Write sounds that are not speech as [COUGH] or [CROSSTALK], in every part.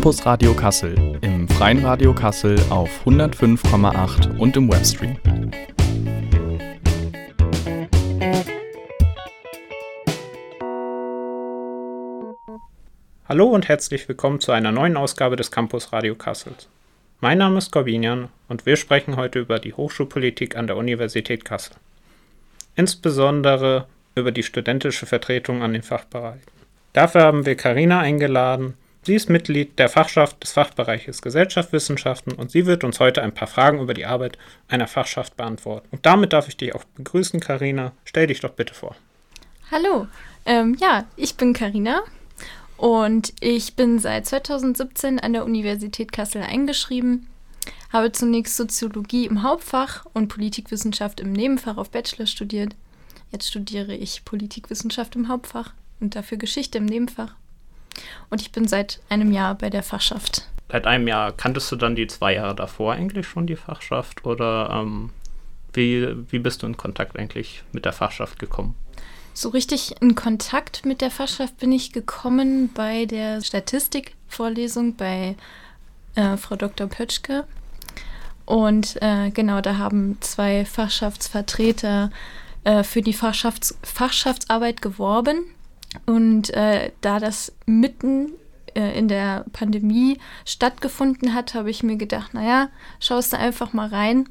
Campus Radio Kassel im Freien Radio Kassel auf 105,8 und im Webstream. Hallo und herzlich willkommen zu einer neuen Ausgabe des Campus Radio Kassels. Mein Name ist Corbinian und wir sprechen heute über die Hochschulpolitik an der Universität Kassel. Insbesondere über die studentische Vertretung an den Fachbereichen. Dafür haben wir Karina eingeladen. Sie ist Mitglied der Fachschaft des Fachbereiches Gesellschaftswissenschaften und sie wird uns heute ein paar Fragen über die Arbeit einer Fachschaft beantworten. Und damit darf ich dich auch begrüßen, Karina. Stell dich doch bitte vor. Hallo, ähm, ja, ich bin Karina und ich bin seit 2017 an der Universität Kassel eingeschrieben, habe zunächst Soziologie im Hauptfach und Politikwissenschaft im Nebenfach auf Bachelor studiert. Jetzt studiere ich Politikwissenschaft im Hauptfach und dafür Geschichte im Nebenfach. Und ich bin seit einem Jahr bei der Fachschaft. Seit einem Jahr kanntest du dann die zwei Jahre davor eigentlich schon die Fachschaft oder ähm, wie, wie bist du in Kontakt eigentlich mit der Fachschaft gekommen? So richtig in Kontakt mit der Fachschaft bin ich gekommen bei der Statistikvorlesung bei äh, Frau Dr. Pötschke. Und äh, genau, da haben zwei Fachschaftsvertreter äh, für die Fachschafts Fachschaftsarbeit geworben. Und äh, da das mitten äh, in der Pandemie stattgefunden hat, habe ich mir gedacht, naja, schaust du einfach mal rein.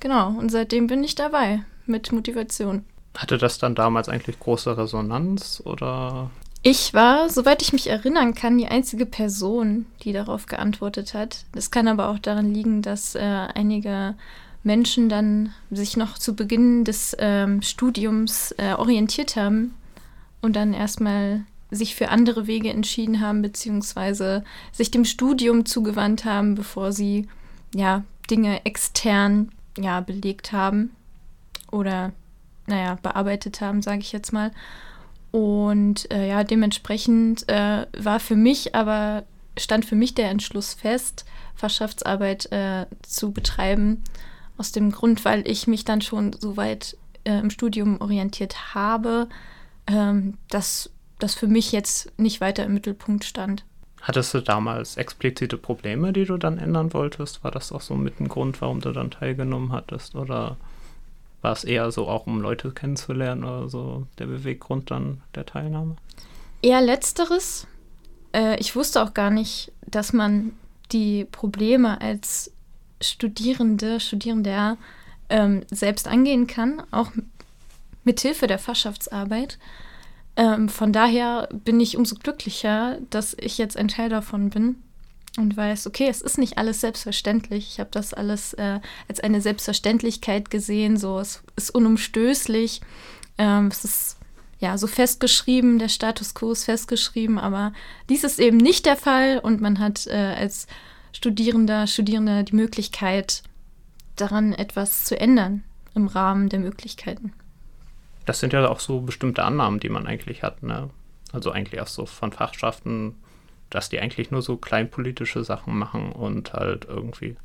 Genau, und seitdem bin ich dabei mit Motivation. Hatte das dann damals eigentlich große Resonanz oder? Ich war, soweit ich mich erinnern kann, die einzige Person, die darauf geantwortet hat. Das kann aber auch daran liegen, dass äh, einige Menschen dann sich noch zu Beginn des ähm, Studiums äh, orientiert haben und dann erstmal sich für andere Wege entschieden haben, beziehungsweise sich dem Studium zugewandt haben, bevor sie ja Dinge extern ja belegt haben oder naja, bearbeitet haben, sage ich jetzt mal. Und äh, ja, dementsprechend äh, war für mich aber, stand für mich der Entschluss fest, Fachschaftsarbeit äh, zu betreiben. Aus dem Grund, weil ich mich dann schon so weit äh, im Studium orientiert habe, ähm, dass das für mich jetzt nicht weiter im Mittelpunkt stand. Hattest du damals explizite Probleme, die du dann ändern wolltest? War das auch so mit dem Grund, warum du dann teilgenommen hattest? Oder war es eher so auch, um Leute kennenzulernen oder so der Beweggrund dann der Teilnahme? Eher letzteres. Äh, ich wusste auch gar nicht, dass man die Probleme als Studierende, Studierender ähm, selbst angehen kann, auch mit Hilfe der Fachschaftsarbeit. Ähm, von daher bin ich umso glücklicher, dass ich jetzt ein Teil davon bin und weiß, okay, es ist nicht alles selbstverständlich. Ich habe das alles äh, als eine Selbstverständlichkeit gesehen, so es ist unumstößlich. Ähm, es ist ja so festgeschrieben, der Status quo ist festgeschrieben, aber dies ist eben nicht der Fall und man hat äh, als Studierender, Studierende die Möglichkeit, daran etwas zu ändern im Rahmen der Möglichkeiten. Das sind ja auch so bestimmte Annahmen, die man eigentlich hat, ne? Also eigentlich auch so von Fachschaften dass die eigentlich nur so kleinpolitische Sachen machen und halt irgendwie,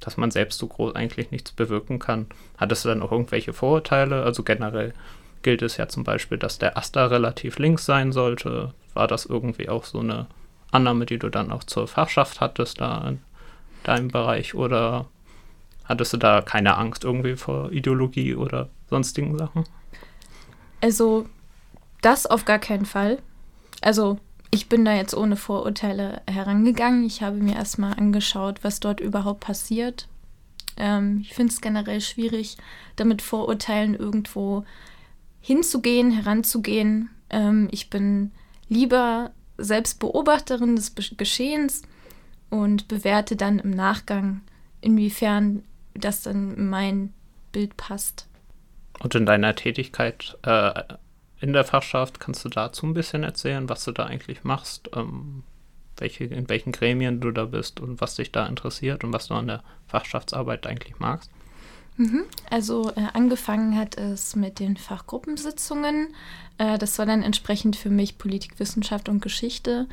dass man selbst so groß eigentlich nichts bewirken kann. Hattest du dann auch irgendwelche Vorurteile? Also generell gilt es ja zum Beispiel, dass der Aster relativ links sein sollte. War das irgendwie auch so eine Annahme, die du dann auch zur Fachschaft hattest da in deinem Bereich oder hattest du da keine Angst irgendwie vor Ideologie oder sonstigen Sachen? Also das auf gar keinen Fall. Also ich bin da jetzt ohne Vorurteile herangegangen. Ich habe mir erstmal angeschaut, was dort überhaupt passiert. Ähm, ich finde es generell schwierig, damit Vorurteilen irgendwo hinzugehen, heranzugehen. Ähm, ich bin lieber selbst Beobachterin des Geschehens und bewerte dann im Nachgang, inwiefern das dann in mein Bild passt. Und in deiner Tätigkeit äh, in der Fachschaft. Kannst du dazu ein bisschen erzählen, was du da eigentlich machst, ähm, welche, in welchen Gremien du da bist und was dich da interessiert und was du an der Fachschaftsarbeit eigentlich magst? Mhm. Also äh, angefangen hat es mit den Fachgruppensitzungen. Äh, das war dann entsprechend für mich Politikwissenschaft und Geschichte.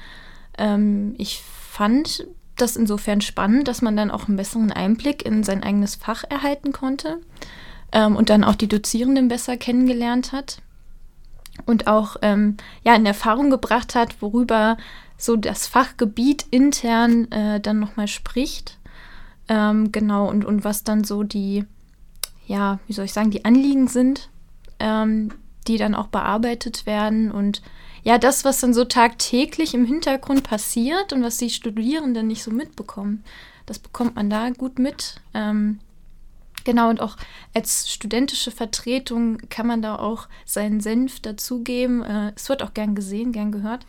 Ähm, ich fand das insofern spannend, dass man dann auch einen besseren Einblick in sein eigenes Fach erhalten konnte ähm, und dann auch die Dozierenden besser kennengelernt hat. und auch ähm, ja, in Erfahrung gebracht hat, worüber so das Fachgebiet intern äh, dann nochmal spricht. Ähm, genau, und, und was dann so die, ja, wie soll ich sagen, die Anliegen sind, ähm, die dann auch bearbeitet werden und ja, das, was dann so tagtäglich im Hintergrund passiert und was die Studierenden nicht so mitbekommen, das bekommt man da gut mit. Ähm, genau, und auch als studentische Vertretung kann man da auch seinen Senf dazugeben. Äh, es wird auch gern gesehen, gern gehört,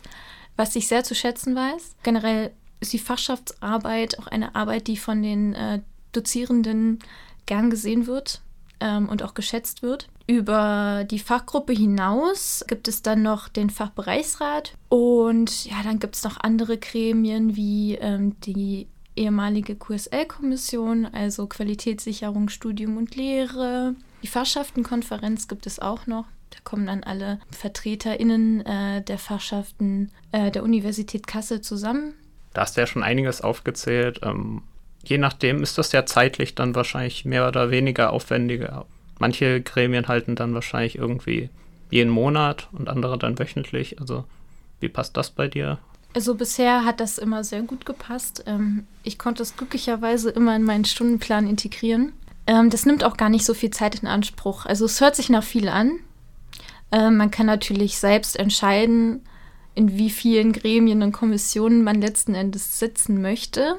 was ich sehr zu schätzen weiß. Generell ist die Fachschaftsarbeit auch eine Arbeit, die von den äh, Dozierenden gern gesehen wird ähm, und auch geschätzt wird. Über die Fachgruppe hinaus gibt es dann noch den Fachbereichsrat und ja, dann gibt es noch andere Gremien wie ähm, die ehemalige QSL-Kommission, also Qualitätssicherung, Studium und Lehre. Die Fachschaftenkonferenz gibt es auch noch. Da kommen dann alle VertreterInnen äh, der Fachschaften äh, der Universität Kassel zusammen. Da hast du ja schon einiges aufgezählt. Ähm, je nachdem ist das ja zeitlich dann wahrscheinlich mehr oder weniger aufwendiger. Manche Gremien halten dann wahrscheinlich irgendwie jeden Monat und andere dann wöchentlich. Also wie passt das bei dir? Also bisher hat das immer sehr gut gepasst. Ähm, ich konnte es glücklicherweise immer in meinen Stundenplan integrieren. Ähm, das nimmt auch gar nicht so viel Zeit in Anspruch. Also es hört sich nach viel an. Ähm, man kann natürlich selbst entscheiden, in wie vielen Gremien und Kommissionen man letzten Endes sitzen möchte.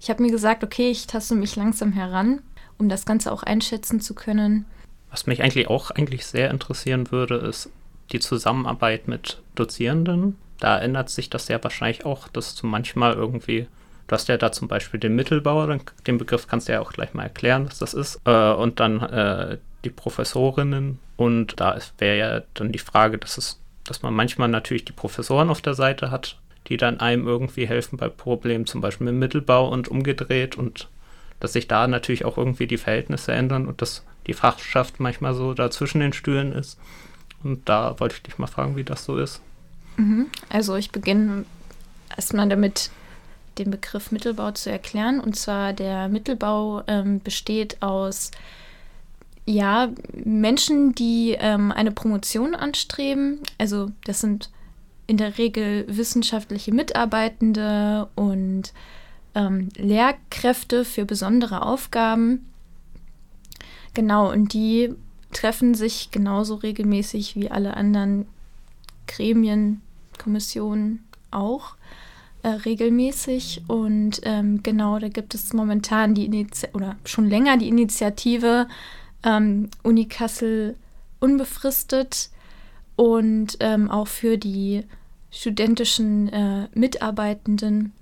Ich habe mir gesagt, okay, ich taste mich langsam heran, um das Ganze auch einschätzen zu können. Was mich eigentlich auch eigentlich sehr interessieren würde, ist die Zusammenarbeit mit Dozierenden. Da ändert sich das ja wahrscheinlich auch, dass du manchmal irgendwie, du hast ja da zum Beispiel den Mittelbauer, den Begriff kannst du ja auch gleich mal erklären, was das ist, äh, und dann äh, die Professorinnen. Und da wäre ja dann die Frage, dass es dass man manchmal natürlich die Professoren auf der Seite hat, die dann einem irgendwie helfen bei Problemen, zum Beispiel im Mittelbau und umgedreht und dass sich da natürlich auch irgendwie die Verhältnisse ändern und dass die Fachschaft manchmal so da zwischen den Stühlen ist. Und da wollte ich dich mal fragen, wie das so ist. Also ich beginne erstmal damit, den Begriff Mittelbau zu erklären. Und zwar der Mittelbau ähm, besteht aus ja, Menschen, die ähm, eine Promotion anstreben, also das sind in der Regel wissenschaftliche Mitarbeitende und ähm, Lehrkräfte für besondere Aufgaben. Genau, und die treffen sich genauso regelmäßig wie alle anderen Gremien, Kommissionen auch äh, regelmäßig. Und ähm, genau, da gibt es momentan die Initiative oder schon länger die Initiative ähm, Uni Kassel unbefristet und ähm, auch für die studentischen äh, Mitarbeitenden.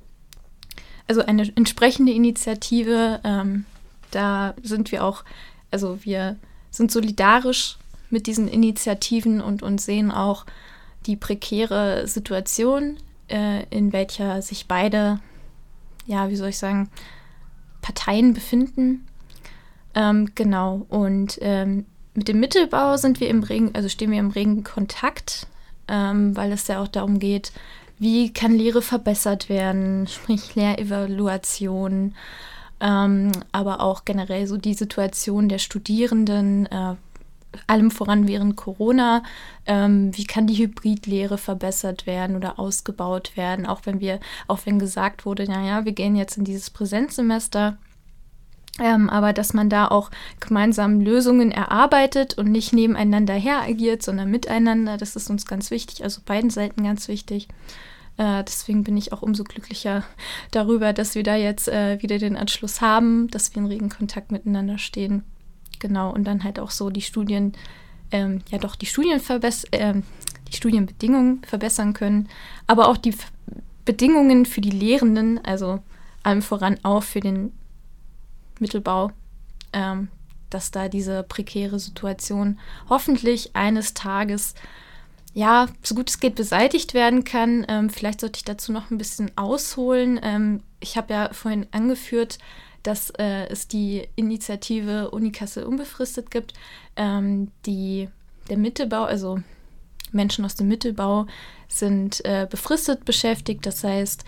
Also eine entsprechende Initiative. Ähm, da sind wir auch, also wir sind solidarisch mit diesen Initiativen und, und sehen auch die prekäre Situation, äh, in welcher sich beide, ja, wie soll ich sagen, Parteien befinden. Ähm, genau. Und ähm, mit dem Mittelbau sind wir im regen, also stehen wir im regen Kontakt, ähm, weil es ja auch darum geht, wie kann Lehre verbessert werden, sprich Lehrevaluation, ähm, aber auch generell so die Situation der Studierenden, äh, allem voran während Corona, ähm, wie kann die Hybridlehre verbessert werden oder ausgebaut werden, auch wenn wir, auch wenn gesagt wurde, naja, wir gehen jetzt in dieses Präsenzsemester ähm, aber dass man da auch gemeinsam Lösungen erarbeitet und nicht nebeneinander her agiert, sondern miteinander, das ist uns ganz wichtig, also beiden Seiten ganz wichtig. Äh, deswegen bin ich auch umso glücklicher darüber, dass wir da jetzt äh, wieder den Anschluss haben, dass wir in regen Kontakt miteinander stehen. Genau, und dann halt auch so die Studien, ähm, ja doch die Studien äh, die Studienbedingungen verbessern können, aber auch die Bedingungen für die Lehrenden, also allem voran auch für den Mittelbau, ähm, dass da diese prekäre Situation hoffentlich eines Tages ja, so gut es geht, beseitigt werden kann. Ähm, vielleicht sollte ich dazu noch ein bisschen ausholen. Ähm, ich habe ja vorhin angeführt, dass äh, es die Initiative Unikasse unbefristet gibt, ähm, die der Mittelbau, also Menschen aus dem Mittelbau sind äh, befristet beschäftigt. Das heißt,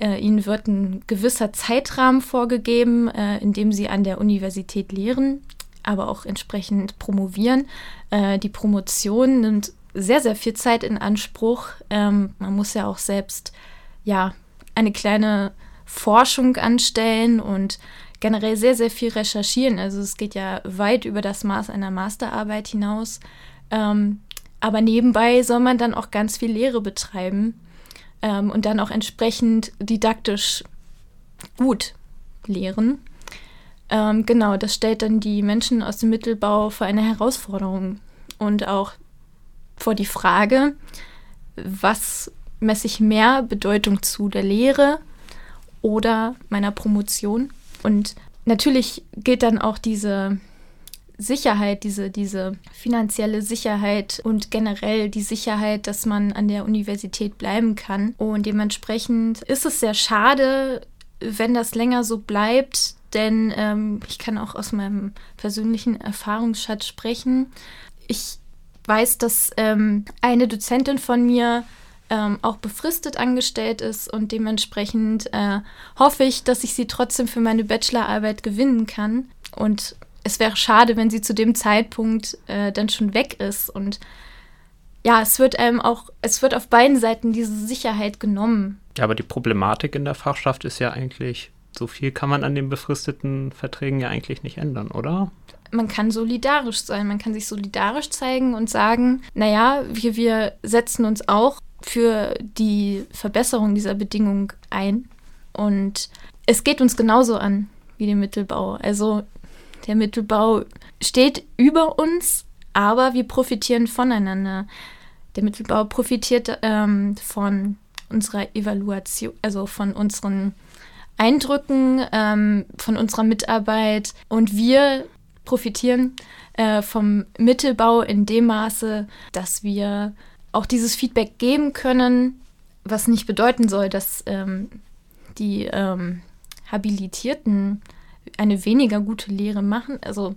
äh, ihnen wird ein gewisser Zeitrahmen vorgegeben, äh, in dem sie an der Universität lehren, aber auch entsprechend promovieren. Äh, die Promotion nimmt sehr, sehr viel Zeit in Anspruch. Ähm, man muss ja auch selbst ja eine kleine Forschung anstellen und generell sehr, sehr viel recherchieren. Also es geht ja weit über das Maß einer Masterarbeit hinaus. Ähm, aber nebenbei soll man dann auch ganz viel Lehre betreiben ähm, und dann auch entsprechend didaktisch gut lehren. Ähm, genau, das stellt dann die Menschen aus dem Mittelbau vor eine Herausforderung und auch vor die Frage, was messe ich mehr Bedeutung zu der Lehre oder meiner Promotion? Und natürlich gilt dann auch diese Sicherheit, diese, diese finanzielle Sicherheit und generell die Sicherheit, dass man an der Universität bleiben kann. Und dementsprechend ist es sehr schade, wenn das länger so bleibt, denn ähm, ich kann auch aus meinem persönlichen Erfahrungsschatz sprechen. Ich weiß, dass ähm, eine Dozentin von mir ähm, auch befristet angestellt ist und dementsprechend äh, hoffe ich, dass ich sie trotzdem für meine Bachelorarbeit gewinnen kann. Und es wäre schade, wenn sie zu dem Zeitpunkt äh, dann schon weg ist. Und ja, es wird einem auch, es wird auf beiden Seiten diese Sicherheit genommen. Ja, aber die Problematik in der Fachschaft ist ja eigentlich, so viel kann man an den befristeten Verträgen ja eigentlich nicht ändern, oder? man kann solidarisch sein, man kann sich solidarisch zeigen und sagen, naja, wir, wir setzen uns auch für die Verbesserung dieser Bedingungen ein. Und es geht uns genauso an wie den Mittelbau. Also der Mittelbau steht über uns, aber wir profitieren voneinander. Der Mittelbau profitiert ähm, von unserer Evaluation, also von unseren Eindrücken, ähm, von unserer Mitarbeit und wir profitieren äh, vom Mittelbau in dem Maße, dass wir auch dieses Feedback geben können, was nicht bedeuten soll, dass ähm, die ähm, Habilitierten eine weniger gute Lehre machen. Also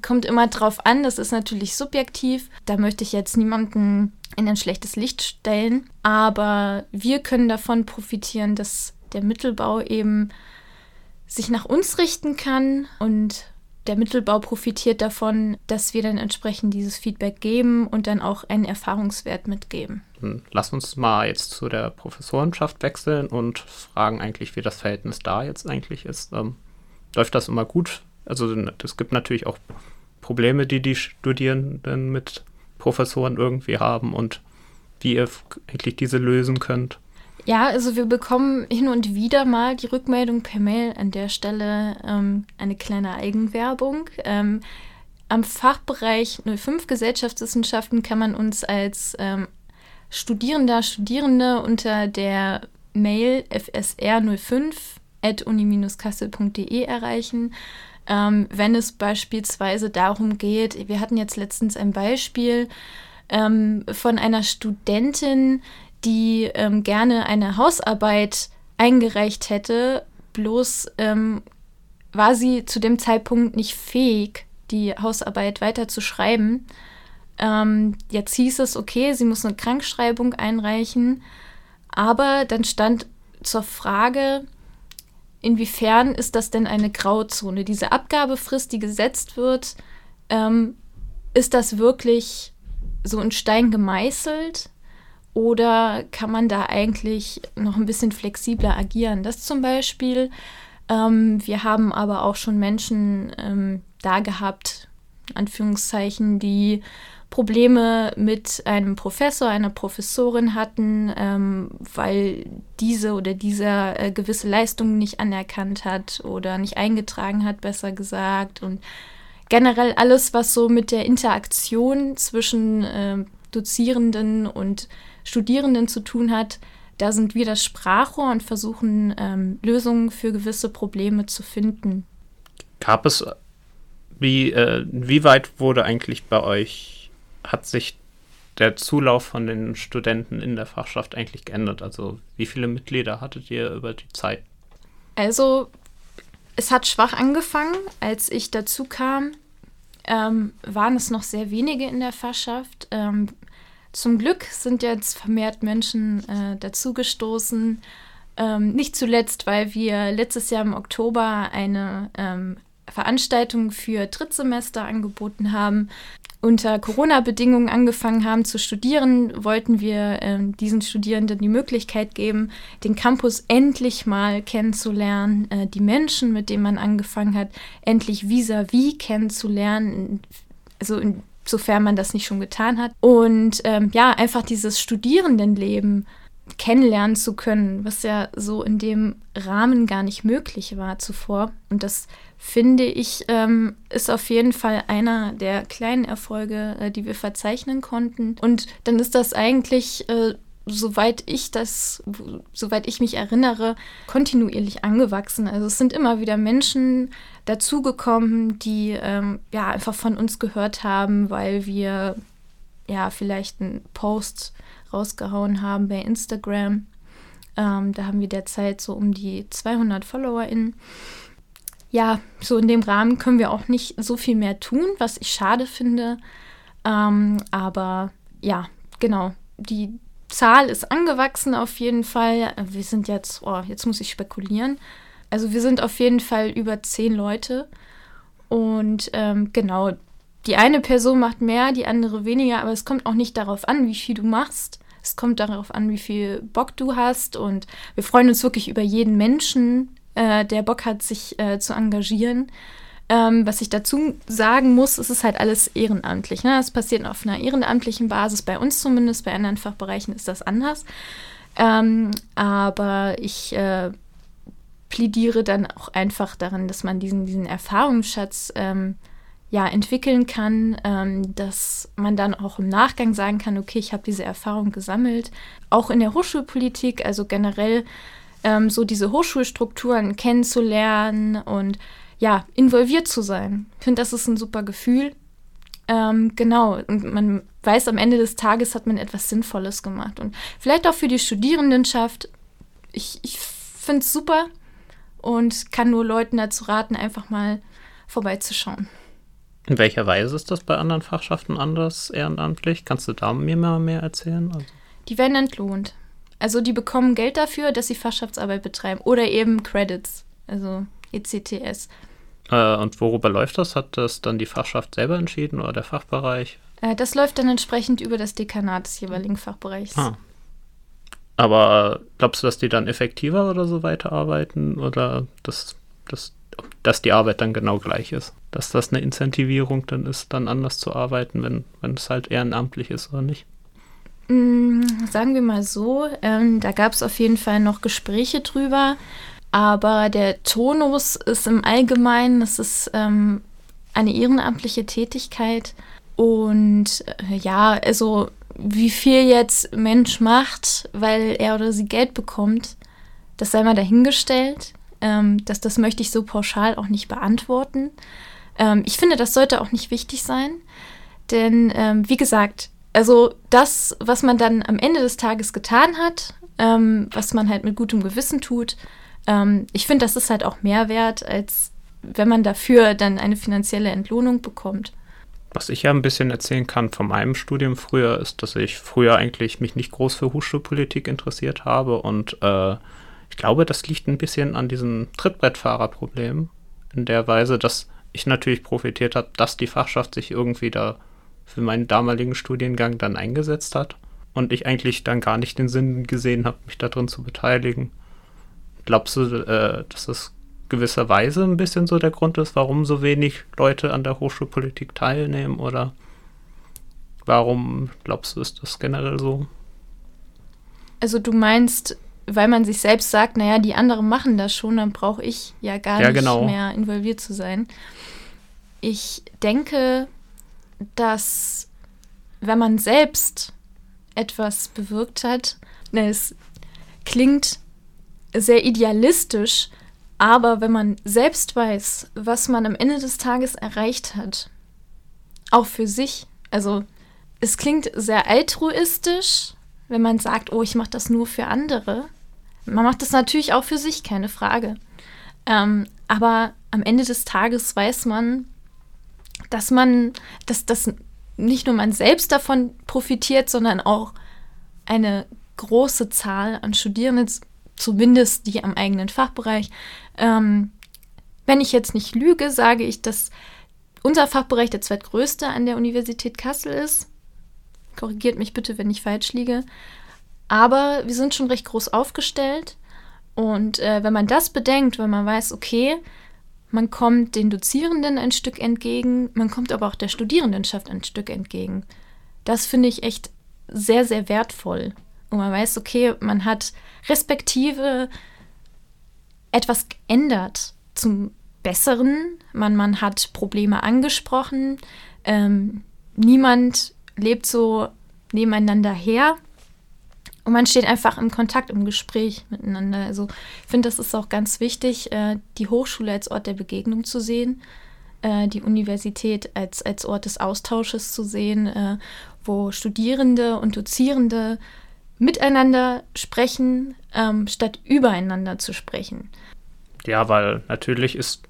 kommt immer drauf an, das ist natürlich subjektiv. Da möchte ich jetzt niemanden in ein schlechtes Licht stellen. Aber wir können davon profitieren, dass der Mittelbau eben sich nach uns richten kann und der Mittelbau profitiert davon, dass wir dann entsprechend dieses Feedback geben und dann auch einen Erfahrungswert mitgeben. Lass uns mal jetzt zu der Professorenschaft wechseln und fragen eigentlich, wie das Verhältnis da jetzt eigentlich ist. Ähm, läuft das immer gut? Also es gibt natürlich auch Probleme, die die Studierenden mit Professoren irgendwie haben und wie ihr eigentlich diese lösen könnt. Ja, also wir bekommen hin und wieder mal die Rückmeldung per Mail an der Stelle ähm, eine kleine Eigenwerbung. Ähm, am Fachbereich 05 Gesellschaftswissenschaften kann man uns als ähm, Studierender, Studierende unter der Mail fsr05 at uni-kassel.de erreichen. Ähm, wenn es beispielsweise darum geht, wir hatten jetzt letztens ein Beispiel ähm, von einer Studentin, die ähm, gerne eine Hausarbeit eingereicht hätte, bloß ähm, war sie zu dem Zeitpunkt nicht fähig, die Hausarbeit weiter zu schreiben. Ähm, jetzt hieß es, okay, sie muss eine Krankschreibung einreichen, aber dann stand zur Frage, inwiefern ist das denn eine Grauzone? Diese Abgabefrist, die gesetzt wird, ähm, ist das wirklich so in Stein gemeißelt? Oder kann man da eigentlich noch ein bisschen flexibler agieren? Das zum Beispiel. Ähm, wir haben aber auch schon Menschen ähm, da gehabt, Anführungszeichen, die Probleme mit einem Professor, einer Professorin hatten, ähm, weil diese oder dieser äh, gewisse Leistungen nicht anerkannt hat oder nicht eingetragen hat, besser gesagt. Und generell alles, was so mit der Interaktion zwischen äh, Dozierenden und Studierenden zu tun hat, da sind wir das Sprachrohr und versuchen ähm, Lösungen für gewisse Probleme zu finden. Gab es, wie, äh, wie weit wurde eigentlich bei euch, hat sich der Zulauf von den Studenten in der Fachschaft eigentlich geändert? Also wie viele Mitglieder hattet ihr über die Zeit? Also es hat schwach angefangen. Als ich dazu kam, ähm, waren es noch sehr wenige in der Fachschaft. Ähm, zum Glück sind jetzt vermehrt Menschen äh, dazugestoßen. Ähm, nicht zuletzt, weil wir letztes Jahr im Oktober eine ähm, Veranstaltungen für Drittsemester angeboten haben, unter Corona-Bedingungen angefangen haben zu studieren, wollten wir äh, diesen Studierenden die Möglichkeit geben, den Campus endlich mal kennenzulernen, äh, die Menschen, mit denen man angefangen hat, endlich vis-à-vis -vis kennenzulernen, also insofern man das nicht schon getan hat. Und ähm, ja, einfach dieses Studierendenleben kennenlernen zu können, was ja so in dem Rahmen gar nicht möglich war zuvor. Und das finde ich, ähm, ist auf jeden Fall einer der kleinen Erfolge, äh, die wir verzeichnen konnten. Und dann ist das eigentlich, äh, soweit ich das, soweit ich mich erinnere, kontinuierlich angewachsen. Also es sind immer wieder Menschen dazugekommen, die ähm, ja einfach von uns gehört haben, weil wir ja vielleicht einen Post rausgehauen haben bei Instagram. Ähm, da haben wir derzeit so um die 200 FollowerInnen ja, so in dem Rahmen können wir auch nicht so viel mehr tun, was ich schade finde. Ähm, aber ja, genau. Die Zahl ist angewachsen auf jeden Fall. Wir sind jetzt, oh, jetzt muss ich spekulieren. Also wir sind auf jeden Fall über zehn Leute. Und ähm, genau, die eine Person macht mehr, die andere weniger, aber es kommt auch nicht darauf an, wie viel du machst. Es kommt darauf an, wie viel Bock du hast. Und wir freuen uns wirklich über jeden Menschen, äh, der Bock hat, sich äh, zu engagieren. Ähm, was ich dazu sagen muss, es ist halt alles ehrenamtlich. Ne? Passiert auf einer ehrenamtlichen Basis, bei uns zumindest, bei anderen Fachbereichen ist das anders. Ähm, aber ich äh, plädiere dann auch einfach daran, dass man diesen, diesen Erfahrungsschatz ähm, ja, entwickeln kann, ähm, dass man dann auch im Nachgang sagen kann, okay, ich habe diese Erfahrung gesammelt. Auch in der Hochschulpolitik, also generell ähm, so diese Hochschulstrukturen kennenzulernen und ja, involviert zu sein. Ich finde, das ist ein super Gefühl. Ähm, genau, und man weiß, am Ende des Tages hat man etwas Sinnvolles gemacht. Und vielleicht auch für die Studierendenschaft. Ich, ich finde es super und kann nur Leuten dazu raten, einfach mal vorbeizuschauen. In welcher Weise ist das bei anderen Fachschaften anders ehrenamtlich? Kannst du da mir mal mehr erzählen? Also die werden entlohnt. Also die bekommen Geld dafür, dass sie Fachschaftsarbeit betreiben oder eben Credits, also ECTS. Äh, und worüber läuft das? Hat das dann die Fachschaft selber entschieden oder der Fachbereich? Äh, das läuft dann entsprechend über das Dekanat des jeweiligen Fachbereichs. Ah. Aber glaubst du, dass die dann effektiver oder so weiterarbeiten oder dass, dass, dass die Arbeit dann genau gleich ist? Dass das eine Incentivierung dann ist, dann anders zu arbeiten, wenn, wenn es halt ehrenamtlich ist oder nicht? Mm, sagen wir mal so, ähm, da gab es auf jeden Fall noch Gespräche drüber, aber der Tonus ist im Allgemeinen, das ist ähm, eine ehrenamtliche Tätigkeit und äh, ja, also wie viel jetzt Mensch macht, weil er oder sie Geld bekommt, das sei mal dahingestellt. Ähm, das, das möchte ich so pauschal auch nicht beantworten. Ähm, ich finde, das sollte auch nicht wichtig sein, denn ähm, wie gesagt, also das, was man dann am Ende des Tages getan hat, ähm, was man halt mit gutem Gewissen tut, ähm, ich finde, das ist halt auch mehr wert, als wenn man dafür dann eine finanzielle Entlohnung bekommt. Was ich ja ein bisschen erzählen kann von meinem Studium früher, ist, dass ich früher eigentlich mich nicht groß für Hochschulpolitik interessiert habe und äh, ich glaube, das liegt ein bisschen an diesem Trittbrettfahrerproblem in der Weise, dass ich natürlich profitiert habe, dass die Fachschaft sich irgendwie da für meinen damaligen Studiengang dann eingesetzt hat und ich eigentlich dann gar nicht den Sinn gesehen habe, mich darin zu beteiligen. Glaubst du, äh, dass das gewisserweise ein bisschen so der Grund ist, warum so wenig Leute an der Hochschulpolitik teilnehmen oder warum glaubst du, ist das generell so? Also du meinst, weil man sich selbst sagt, naja, die anderen machen das schon, dann brauche ich ja gar ja, nicht genau. mehr involviert zu sein. Ich denke, dass wenn man selbst etwas bewirkt hat, es klingt sehr idealistisch, aber wenn man selbst weiß, was man am Ende des Tages erreicht hat, auch für sich, also es klingt sehr altruistisch, wenn man sagt, oh, ich mache das nur für andere. Man macht das natürlich auch für sich, keine Frage. Ähm, aber am Ende des Tages weiß man, dass man, dass, dass nicht nur man selbst davon profitiert, sondern auch eine große Zahl an Studierenden, zumindest die am eigenen Fachbereich, ähm, Wenn ich jetzt nicht lüge, sage ich, dass unser Fachbereich der zweitgrößte an der Universität Kassel ist. Korrigiert mich bitte, wenn ich falsch liege. Aber wir sind schon recht groß aufgestellt. Und äh, wenn man das bedenkt, wenn man weiß, okay, man kommt den Dozierenden ein Stück entgegen, man kommt aber auch der Studierendenschaft ein Stück entgegen. Das finde ich echt sehr, sehr wertvoll. Und man weiß, okay, man hat respektive etwas geändert zum Besseren. Man, man hat Probleme angesprochen. Ähm, niemand lebt so nebeneinander her. Und man steht einfach im Kontakt, im Gespräch miteinander. Also ich finde, das ist auch ganz wichtig, äh, die Hochschule als Ort der Begegnung zu sehen, äh, die Universität als, als Ort des Austausches zu sehen, äh, wo Studierende und Dozierende miteinander sprechen, ähm, statt übereinander zu sprechen. Ja, weil natürlich ist,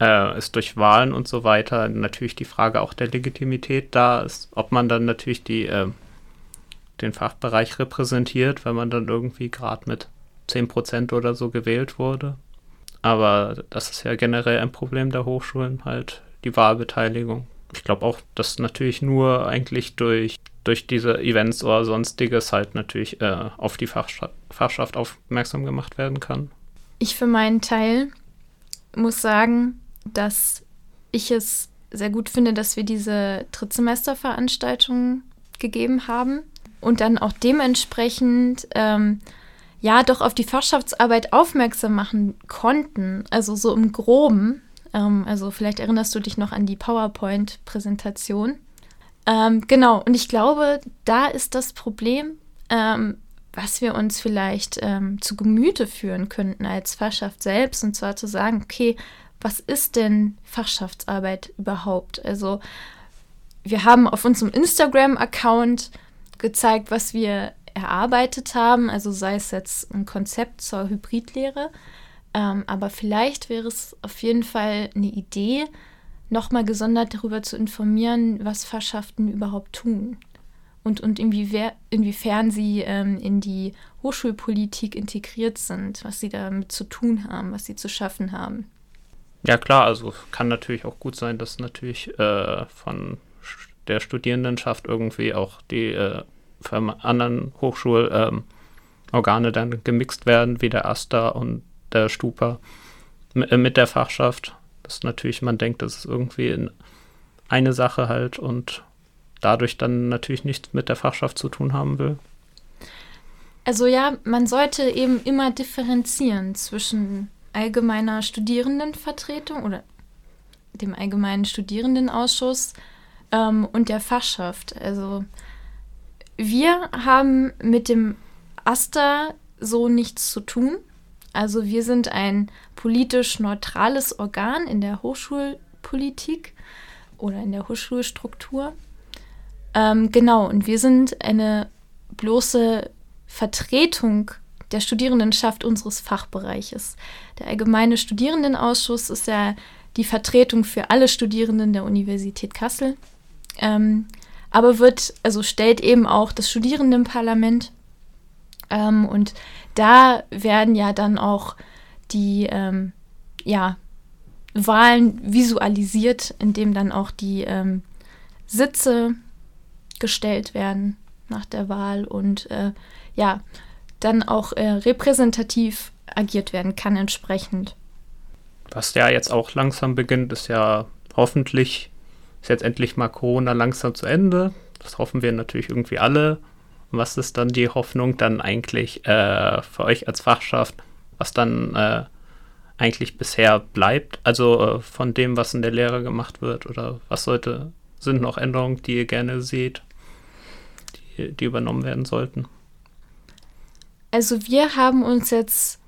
äh, ist durch Wahlen und so weiter natürlich die Frage auch der Legitimität da ist, ob man dann natürlich die äh, den Fachbereich repräsentiert, wenn man dann irgendwie gerade mit 10% oder so gewählt wurde. Aber das ist ja generell ein Problem der Hochschulen, halt die Wahlbeteiligung. Ich glaube auch, dass natürlich nur eigentlich durch, durch diese Events oder sonstiges halt natürlich äh, auf die Fachschaft, Fachschaft aufmerksam gemacht werden kann. Ich für meinen Teil muss sagen, dass ich es sehr gut finde, dass wir diese Drittsemesterveranstaltungen gegeben haben und dann auch dementsprechend ähm, ja doch auf die Fachschaftsarbeit aufmerksam machen konnten. Also so im Groben. Ähm, also vielleicht erinnerst du dich noch an die PowerPoint-Präsentation. Ähm, genau, und ich glaube, da ist das Problem, ähm, was wir uns vielleicht ähm, zu Gemüte führen könnten als Fachschaft selbst, und zwar zu sagen, okay, was ist denn Fachschaftsarbeit überhaupt? Also wir haben auf unserem Instagram-Account gezeigt, was wir erarbeitet haben, also sei es jetzt ein Konzept zur Hybridlehre, ähm, aber vielleicht wäre es auf jeden Fall eine Idee, nochmal gesondert darüber zu informieren, was Fachschaften überhaupt tun und, und inwiefern, inwiefern sie ähm, in die Hochschulpolitik integriert sind, was sie damit zu tun haben, was sie zu schaffen haben. Ja klar, also kann natürlich auch gut sein, dass natürlich äh, von der Studierendenschaft irgendwie auch die äh, anderen Hochschulorgane ähm, dann gemixt werden, wie der AStA und der Stupa äh, mit der Fachschaft. Das natürlich, man denkt, das ist irgendwie in eine Sache halt und dadurch dann natürlich nichts mit der Fachschaft zu tun haben will. Also ja, man sollte eben immer differenzieren zwischen allgemeiner Studierendenvertretung oder dem allgemeinen Studierendenausschuss ähm, und der Fachschaft. Also wir haben mit dem AStA so nichts zu tun. Also wir sind ein politisch neutrales Organ in der Hochschulpolitik oder in der Hochschulstruktur. Ähm, genau, und wir sind eine bloße Vertretung der Studierendenschaft unseres Fachbereiches. Der allgemeine Studierendenausschuss ist ja die Vertretung für alle Studierenden der Universität Kassel. Ähm, aber wird, also stellt eben auch das Studierendenparlament. Ähm, und da werden ja dann auch die ähm, ja, Wahlen visualisiert, indem dann auch die ähm, Sitze gestellt werden nach der Wahl und äh, ja, dann auch äh, repräsentativ agiert werden kann entsprechend. Was ja jetzt auch langsam beginnt, ist ja hoffentlich ist jetzt endlich mal Corona langsam zu Ende. Das hoffen wir natürlich irgendwie alle. Was ist dann die Hoffnung dann eigentlich äh, für euch als Fachschaft, was dann äh, eigentlich bisher bleibt? Also äh, von dem, was in der Lehre gemacht wird oder was sollte, sind noch Änderungen, die ihr gerne seht, die, die übernommen werden sollten? Also wir haben uns jetzt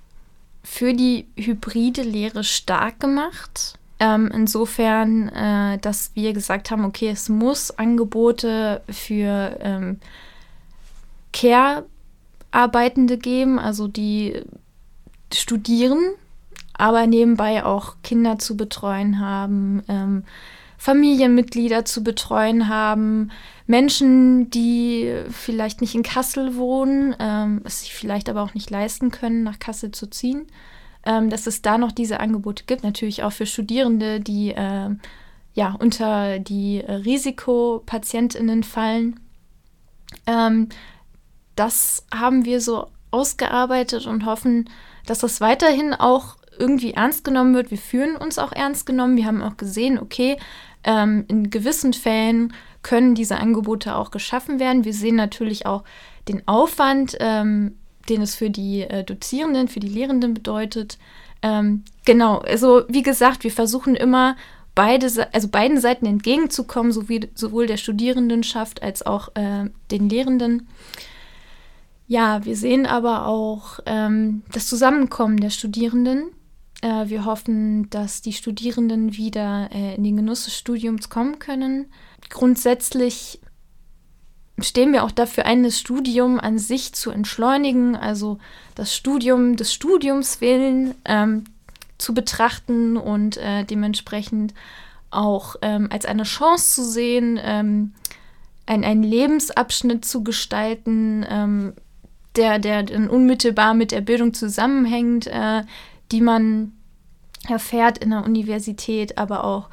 für die hybride Lehre stark gemacht. Ähm, insofern, äh, dass wir gesagt haben, okay, es muss Angebote für ähm, Care-Arbeitende geben, also die studieren, aber nebenbei auch Kinder zu betreuen haben, ähm, Familienmitglieder zu betreuen haben, Menschen, die vielleicht nicht in Kassel wohnen, ähm, es sich vielleicht aber auch nicht leisten können, nach Kassel zu ziehen ähm, dass es da noch diese Angebote gibt. Natürlich auch für Studierende, die äh, ja unter die Risikopatientinnen fallen. Ähm, das haben wir so ausgearbeitet und hoffen, dass das weiterhin auch irgendwie ernst genommen wird. Wir fühlen uns auch ernst genommen. Wir haben auch gesehen, okay, ähm, in gewissen Fällen können diese Angebote auch geschaffen werden. Wir sehen natürlich auch den Aufwand, ähm, den es für die äh, Dozierenden, für die Lehrenden bedeutet. Ähm, genau, also wie gesagt, wir versuchen immer beide, also beiden Seiten entgegenzukommen, sowie, sowohl der Studierendenschaft als auch äh, den Lehrenden. Ja, wir sehen aber auch ähm, das Zusammenkommen der Studierenden. Äh, wir hoffen, dass die Studierenden wieder äh, in den Genuss des Studiums kommen können. Grundsätzlich stehen wir auch dafür ein, das Studium an sich zu entschleunigen, also das Studium des Studiums willen ähm, zu betrachten und äh, dementsprechend auch ähm, als eine Chance zu sehen, ähm, ein, einen Lebensabschnitt zu gestalten, ähm, der, der dann unmittelbar mit der Bildung zusammenhängt, äh, die man erfährt in der Universität, aber auch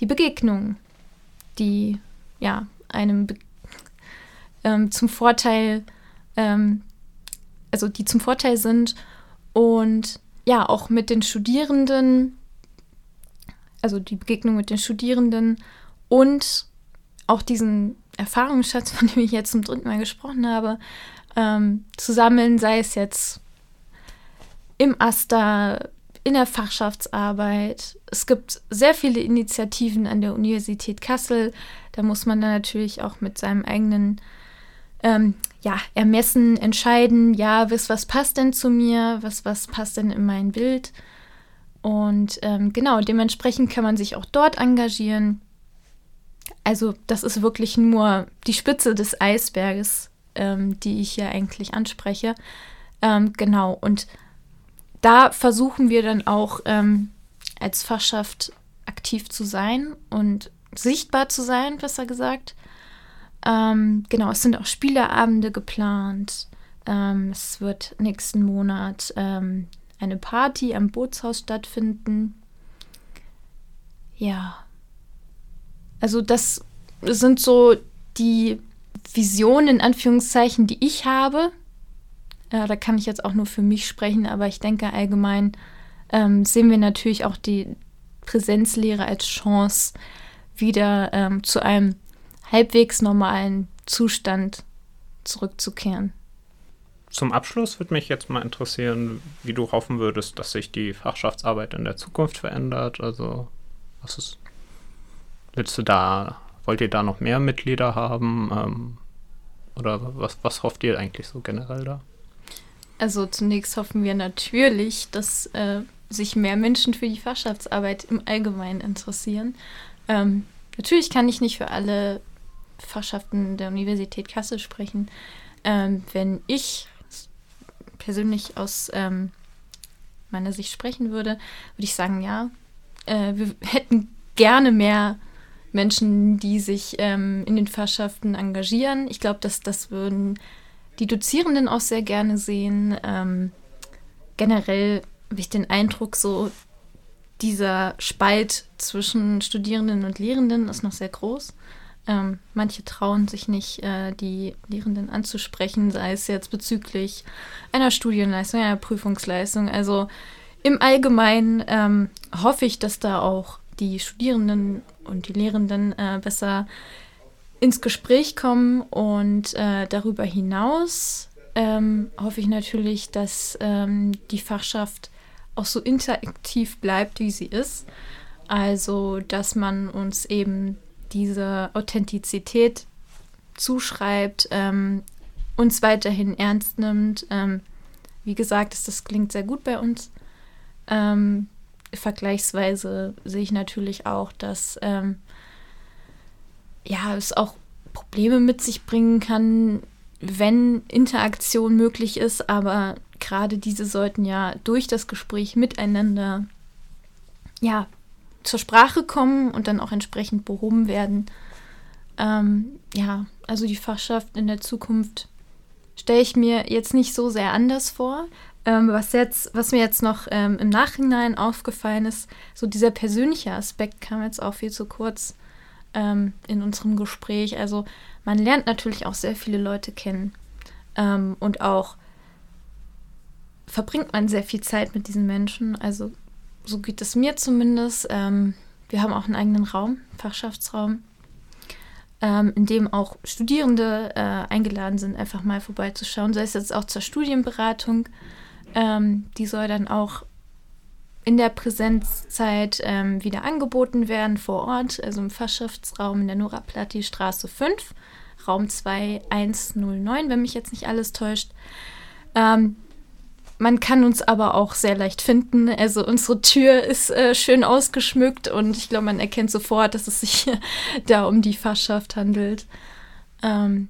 die Begegnungen, die ja einem ähm, zum Vorteil, ähm, also die zum Vorteil sind und ja auch mit den Studierenden, also die Begegnung mit den Studierenden und auch diesen Erfahrungsschatz, von dem ich jetzt zum dritten Mal gesprochen habe, ähm, zu sammeln, sei es jetzt im Aster, in der Fachschaftsarbeit. Es gibt sehr viele Initiativen an der Universität Kassel. Da muss man dann natürlich auch mit seinem eigenen ähm, ja, Ermessen entscheiden, ja, was, was passt denn zu mir, was, was passt denn in mein Bild. Und ähm, genau, dementsprechend kann man sich auch dort engagieren. Also das ist wirklich nur die Spitze des Eisberges, ähm, die ich hier eigentlich anspreche. Ähm, genau, und da versuchen wir dann auch ähm, als Fachschaft aktiv zu sein und sichtbar zu sein, besser gesagt. Ähm, genau, es sind auch Spieleabende geplant. Ähm, es wird nächsten Monat eine Party am Bootshaus stattfinden. Ja. Also das sind so die Visionen in Anführungszeichen, die ich habe. Äh, da kann ich jetzt auch nur für mich sprechen, aber ich denke allgemein ähm, sehen wir natürlich auch die Präsenzlehre als Chance, wieder ähm, zu einem halbwegs normalen Zustand zurückzukehren. Zum Abschluss würde mich jetzt mal interessieren, wie du hoffen würdest, dass sich die Fachschaftsarbeit in der Zukunft verändert. Also, was ist, willst du da, wollt ihr da noch mehr Mitglieder haben? Ähm, oder was, was hofft ihr eigentlich so generell da? Also zunächst hoffen wir natürlich, dass äh, sich mehr Menschen für die Fachschaftsarbeit im Allgemeinen interessieren. Ähm, natürlich kann ich nicht für alle Fachschaften der Universität Kassel sprechen. Ähm, wenn ich persönlich aus ähm, meiner Sicht sprechen würde, würde ich sagen, ja, äh, wir hätten gerne mehr Menschen, die sich ähm, in den Fachschaften engagieren. Ich glaube, dass das würden die Dozierenden auch sehr gerne sehen. Ähm, generell habe ich den Eindruck, so dieser Spalt zwischen Studierenden und Lehrenden ist noch sehr groß. Ähm, manche trauen sich nicht, äh, die Lehrenden anzusprechen, sei es jetzt bezüglich einer Studienleistung, einer Prüfungsleistung. Also im Allgemeinen ähm, hoffe ich, dass da auch die Studierenden und die Lehrenden äh, besser ins Gespräch kommen und äh, darüber hinaus ähm, hoffe ich natürlich, dass ähm, die Fachschaft auch so interaktiv bleibt, wie sie ist. Also, dass man uns eben diese Authentizität zuschreibt, ähm, uns weiterhin ernst nimmt. Ähm, wie gesagt, das klingt sehr gut bei uns. Ähm, vergleichsweise sehe ich natürlich auch, dass ähm, ja, es auch Probleme mit sich bringen kann, wenn Interaktion möglich ist, aber gerade diese sollten ja durch das Gespräch miteinander ja zur Sprache kommen und dann auch entsprechend behoben werden. Ähm, ja, also die Fachschaft in der Zukunft stelle ich mir jetzt nicht so sehr anders vor. Ähm, was, jetzt, was mir jetzt noch ähm, im Nachhinein aufgefallen ist, so dieser persönliche Aspekt kam jetzt auch viel zu kurz ähm, in unserem Gespräch. Also man lernt natürlich auch sehr viele Leute kennen ähm, und auch verbringt man sehr viel Zeit mit diesen Menschen. Also so geht es mir zumindest. Ähm, wir haben auch einen eigenen Raum, Fachschaftsraum, ähm, in dem auch Studierende äh, eingeladen sind, einfach mal vorbeizuschauen. Sei es jetzt auch zur Studienberatung. Ähm, die soll dann auch in der Präsenzzeit ähm, wieder angeboten werden vor Ort, also im Fachschaftsraum in der Nora Platti Straße 5, Raum 2109, wenn mich jetzt nicht alles täuscht. Ähm, man kann uns aber auch sehr leicht finden. Also unsere Tür ist äh, schön ausgeschmückt und ich glaube, man erkennt sofort, dass es sich [LAUGHS] da um die Fachschaft handelt. Ähm,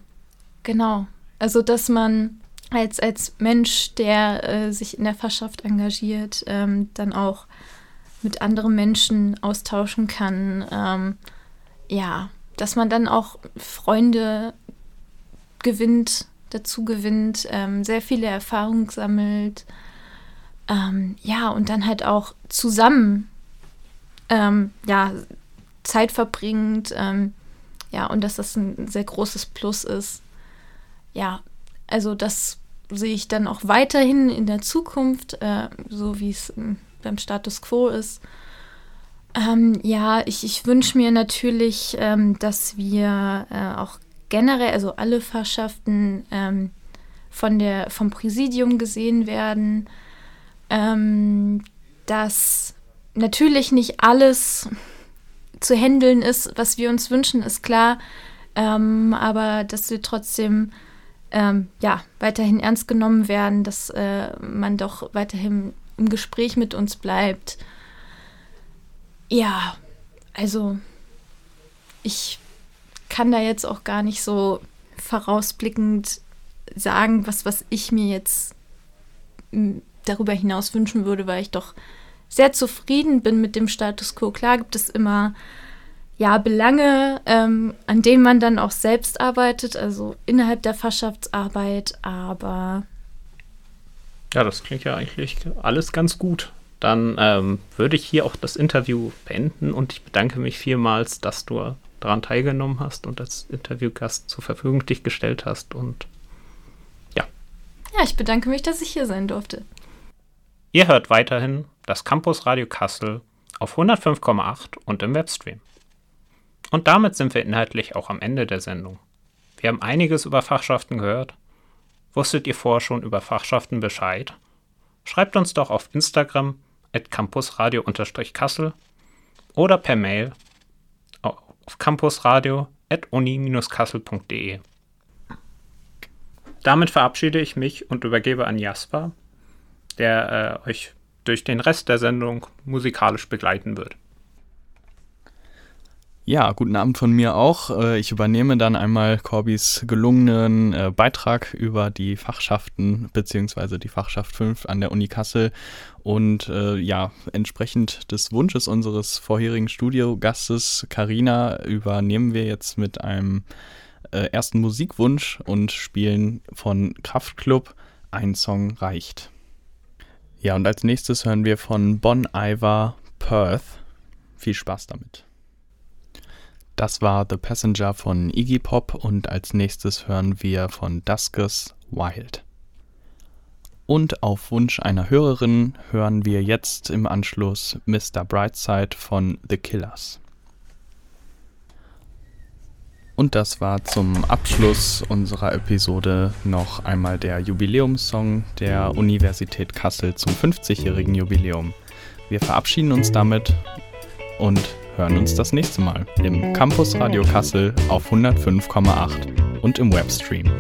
genau. Also, dass man als, als Mensch, der äh, sich in der Fachschaft engagiert, ähm, dann auch mit anderen Menschen austauschen kann. Ähm, ja, dass man dann auch Freunde gewinnt, dazu gewinnt, ähm, sehr viele Erfahrungen sammelt. Ähm, ja, und dann halt auch zusammen ähm, ja, Zeit verbringt. Ähm, ja, und dass das ein sehr großes Plus ist. Ja, also das sehe ich dann auch weiterhin in der Zukunft, äh, so wie es ähm, beim Status quo ist. Ähm, ja, ich, ich wünsche mir natürlich, ähm, dass wir äh, auch generell, also alle Fachschaften ähm, von der, vom Präsidium gesehen werden, ähm, dass natürlich nicht alles zu handeln ist, was wir uns wünschen, ist klar, ähm, aber dass wir trotzdem ähm, ja, weiterhin ernst genommen werden, dass äh, man doch weiterhin im Gespräch mit uns bleibt. Ja, also ich kann da jetzt auch gar nicht so vorausblickend sagen, was, was ich mir jetzt darüber hinaus wünschen würde, weil ich doch sehr zufrieden bin mit dem Status quo. Klar gibt es immer ja, Belange, ähm, an denen man dann auch selbst arbeitet, also innerhalb der Fachschaftsarbeit, aber. Ja, das klingt ja eigentlich alles ganz gut. Dann ähm, würde ich hier auch das Interview beenden und ich bedanke mich vielmals, dass du daran teilgenommen hast und als Interviewgast zur Verfügung dich gestellt hast und ja. Ja, ich bedanke mich, dass ich hier sein durfte. Ihr hört weiterhin das Campus Radio Kassel auf 105,8 und im Webstream. Und damit sind wir inhaltlich auch am Ende der Sendung. Wir haben einiges über Fachschaften gehört. Wusstet ihr vorher schon über Fachschaften Bescheid? Schreibt uns doch auf Instagram at campusradio-kassel oder per Mail auf campusradio.uni-kassel.de. Damit verabschiede ich mich und übergebe an Jasper, der äh, euch durch den Rest der Sendung musikalisch begleiten wird. Ja, guten Abend von mir auch. Äh, ich übernehme dann einmal Corbys gelungenen äh, Beitrag über die Fachschaften beziehungsweise die Fachschaft 5 an der Uni Kassel. Und äh, ja, entsprechend des Wunsches unseres vorherigen Studiogastes Karina übernehmen wir jetzt mit einem äh, ersten Musikwunsch und spielen von Kraftklub Ein Song reicht. Ja, und als nächstes hören wir von Bon Iver Perth. Viel Spaß damit. Das war The Passenger von Iggy Pop und als nächstes hören wir von Duskers Wild. Und auf Wunsch einer Hörerin hören wir jetzt im Anschluss Mr. Brightside von The Killers. Und das war zum Abschluss unserer Episode noch einmal der Jubiläumssong der Universität Kassel zum 50-jährigen Jubiläum. Wir verabschieden uns damit und hören uns das nächste Mal im Campus Radio Kassel auf 105,8 und im Webstream.